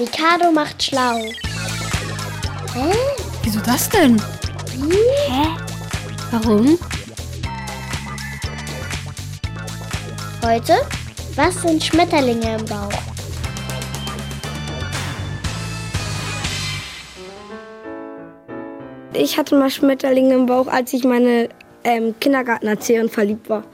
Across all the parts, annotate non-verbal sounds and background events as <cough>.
Mikado macht schlau. Hä? Wieso das denn? Hä? Warum? Heute? Was sind Schmetterlinge im Bauch? Ich hatte mal Schmetterlinge im Bauch, als ich meine ähm, Kindergartenerzieherin verliebt war.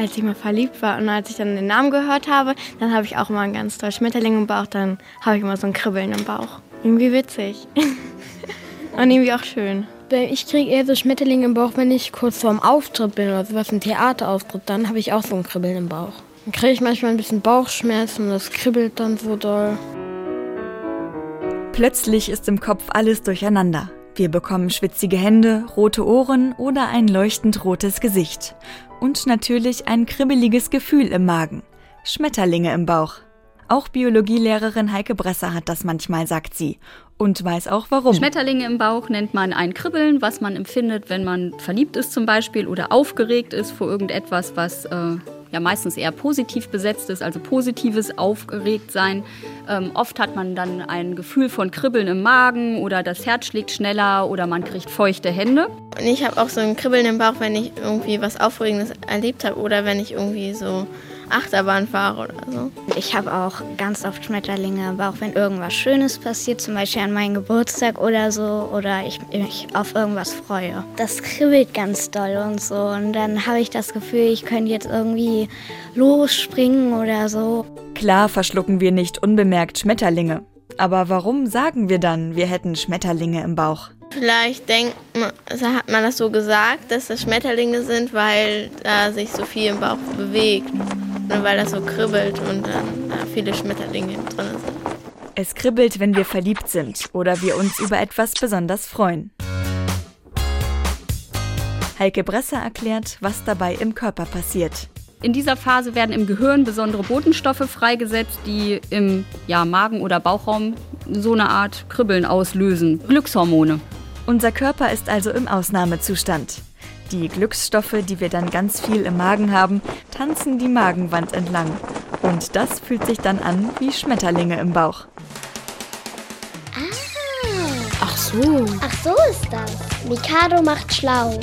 Als ich mal verliebt war und als ich dann den Namen gehört habe, dann habe ich auch immer einen ganz toll Schmetterling im Bauch, dann habe ich immer so ein Kribbeln im Bauch. Irgendwie witzig. <laughs> und irgendwie auch schön. Ich kriege eher so Schmetterlinge im Bauch, wenn ich kurz vorm Auftritt bin oder sowas, ein Theaterauftritt, dann habe ich auch so ein Kribbeln im Bauch. Dann kriege ich manchmal ein bisschen Bauchschmerzen und das kribbelt dann so doll. Plötzlich ist im Kopf alles durcheinander. Wir bekommen schwitzige Hände, rote Ohren oder ein leuchtend rotes Gesicht. Und natürlich ein kribbeliges Gefühl im Magen. Schmetterlinge im Bauch. Auch Biologielehrerin Heike Bresser hat das manchmal, sagt sie. Und weiß auch warum. Schmetterlinge im Bauch nennt man ein Kribbeln, was man empfindet, wenn man verliebt ist zum Beispiel oder aufgeregt ist vor irgendetwas, was äh, ja meistens eher positiv besetzt ist, also positives Aufgeregtsein. Ähm, oft hat man dann ein Gefühl von Kribbeln im Magen oder das Herz schlägt schneller oder man kriegt feuchte Hände. Und ich habe auch so ein Kribbeln im Bauch, wenn ich irgendwie was Aufregendes erlebt habe oder wenn ich irgendwie so Achterbahn fahre oder so. Ich habe auch ganz oft Schmetterlinge im Bauch, wenn irgendwas Schönes passiert, zum Beispiel an meinem Geburtstag oder so, oder ich mich auf irgendwas freue. Das kribbelt ganz doll und so. Und dann habe ich das Gefühl, ich könnte jetzt irgendwie losspringen oder so. Klar verschlucken wir nicht unbemerkt Schmetterlinge. Aber warum sagen wir dann, wir hätten Schmetterlinge im Bauch? Vielleicht denkt man, also hat man das so gesagt, dass das Schmetterlinge sind, weil da sich so viel im Bauch bewegt. Und weil das so kribbelt und dann da viele Schmetterlinge drin sind. Es kribbelt, wenn wir verliebt sind oder wir uns über etwas besonders freuen. Heike Bresser erklärt, was dabei im Körper passiert. In dieser Phase werden im Gehirn besondere Botenstoffe freigesetzt, die im ja, Magen- oder Bauchraum so eine Art Kribbeln auslösen. Glückshormone. Unser Körper ist also im Ausnahmezustand. Die Glücksstoffe, die wir dann ganz viel im Magen haben, tanzen die Magenwand entlang. Und das fühlt sich dann an wie Schmetterlinge im Bauch. Ah. Ach so. Ach so ist das. Mikado macht schlau.